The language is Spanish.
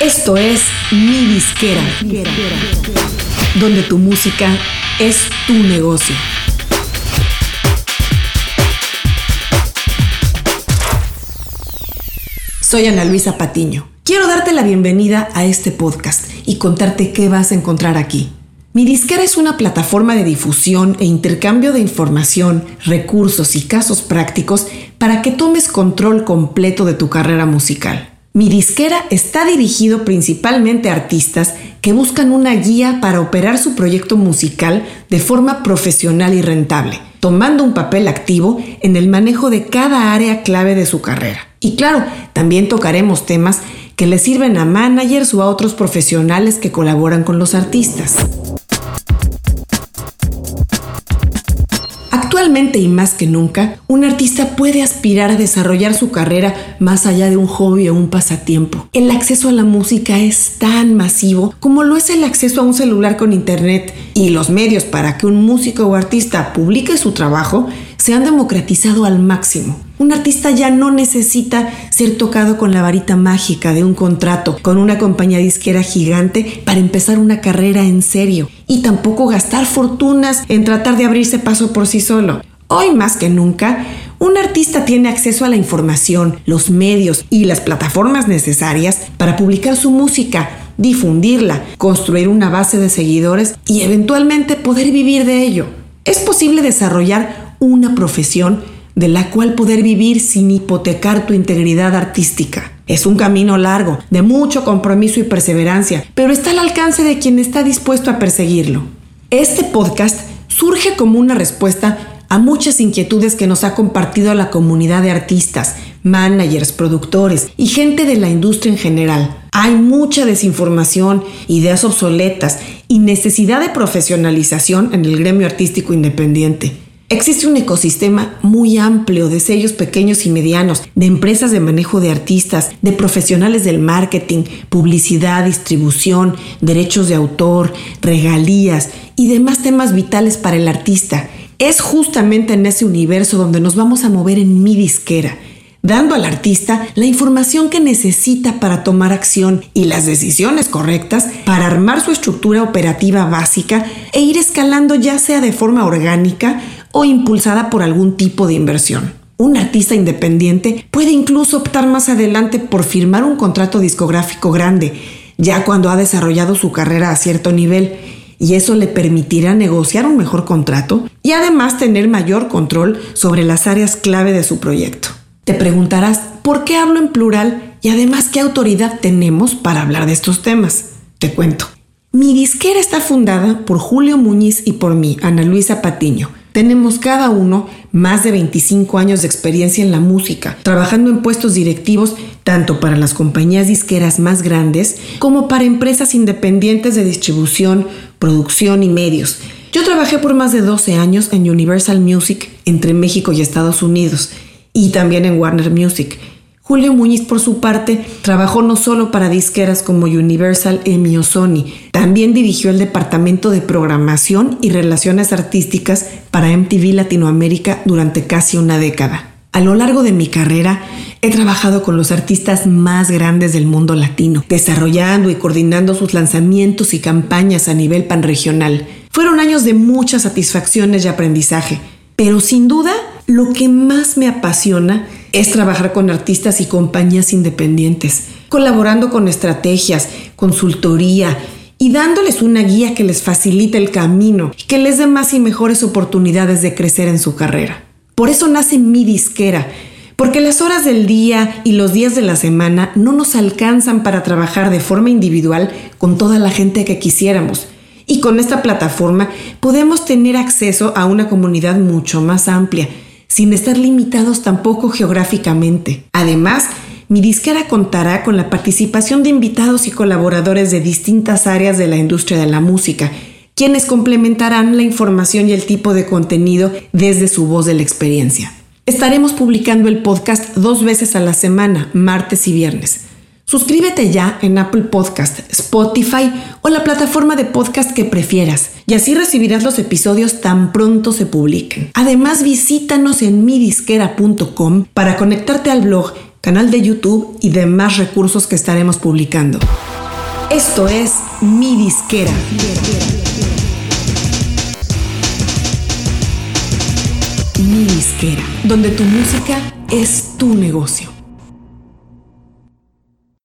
Esto es Mi Disquera, donde tu música es tu negocio. Soy Ana Luisa Patiño. Quiero darte la bienvenida a este podcast y contarte qué vas a encontrar aquí. Mi disquera es una plataforma de difusión e intercambio de información, recursos y casos prácticos para que tomes control completo de tu carrera musical. Mi disquera está dirigido principalmente a artistas que buscan una guía para operar su proyecto musical de forma profesional y rentable, tomando un papel activo en el manejo de cada área clave de su carrera. Y claro, también tocaremos temas que le sirven a managers o a otros profesionales que colaboran con los artistas. Actualmente y más que nunca, un artista puede aspirar a desarrollar su carrera más allá de un hobby o un pasatiempo. El acceso a la música es tan masivo como lo es el acceso a un celular con internet y los medios para que un músico o artista publique su trabajo se han democratizado al máximo. Un artista ya no necesita ser tocado con la varita mágica de un contrato con una compañía disquera gigante para empezar una carrera en serio y tampoco gastar fortunas en tratar de abrirse paso por sí solo. Hoy más que nunca, un artista tiene acceso a la información, los medios y las plataformas necesarias para publicar su música, difundirla, construir una base de seguidores y eventualmente poder vivir de ello. Es posible desarrollar una profesión de la cual poder vivir sin hipotecar tu integridad artística. Es un camino largo, de mucho compromiso y perseverancia, pero está al alcance de quien está dispuesto a perseguirlo. Este podcast surge como una respuesta a muchas inquietudes que nos ha compartido la comunidad de artistas, managers, productores y gente de la industria en general. Hay mucha desinformación, ideas obsoletas y necesidad de profesionalización en el gremio artístico independiente. Existe un ecosistema muy amplio de sellos pequeños y medianos, de empresas de manejo de artistas, de profesionales del marketing, publicidad, distribución, derechos de autor, regalías y demás temas vitales para el artista. Es justamente en ese universo donde nos vamos a mover en mi disquera, dando al artista la información que necesita para tomar acción y las decisiones correctas para armar su estructura operativa básica e ir escalando ya sea de forma orgánica o impulsada por algún tipo de inversión. Un artista independiente puede incluso optar más adelante por firmar un contrato discográfico grande, ya cuando ha desarrollado su carrera a cierto nivel, y eso le permitirá negociar un mejor contrato y además tener mayor control sobre las áreas clave de su proyecto. Te preguntarás, ¿por qué hablo en plural y además qué autoridad tenemos para hablar de estos temas? Te cuento. Mi disquera está fundada por Julio Muñiz y por mí, Ana Luisa Patiño tenemos cada uno más de 25 años de experiencia en la música, trabajando en puestos directivos tanto para las compañías disqueras más grandes como para empresas independientes de distribución, producción y medios. Yo trabajé por más de 12 años en Universal Music entre México y Estados Unidos y también en Warner Music Julio Muñiz, por su parte, trabajó no solo para disqueras como Universal, EMI o Sony, también dirigió el departamento de programación y relaciones artísticas para MTV Latinoamérica durante casi una década. A lo largo de mi carrera, he trabajado con los artistas más grandes del mundo latino, desarrollando y coordinando sus lanzamientos y campañas a nivel panregional. Fueron años de muchas satisfacciones y aprendizaje, pero sin duda lo que más me apasiona es trabajar con artistas y compañías independientes, colaborando con estrategias, consultoría y dándoles una guía que les facilite el camino y que les dé más y mejores oportunidades de crecer en su carrera. Por eso nace mi disquera, porque las horas del día y los días de la semana no nos alcanzan para trabajar de forma individual con toda la gente que quisiéramos. Y con esta plataforma podemos tener acceso a una comunidad mucho más amplia sin estar limitados tampoco geográficamente. Además, mi disquera contará con la participación de invitados y colaboradores de distintas áreas de la industria de la música, quienes complementarán la información y el tipo de contenido desde su voz de la experiencia. Estaremos publicando el podcast dos veces a la semana, martes y viernes. Suscríbete ya en Apple Podcast, Spotify o la plataforma de podcast que prefieras y así recibirás los episodios tan pronto se publiquen. Además, visítanos en midisquera.com para conectarte al blog, canal de YouTube y demás recursos que estaremos publicando. Esto es Mi Disquera. Mi Disquera, donde tu música es tu negocio.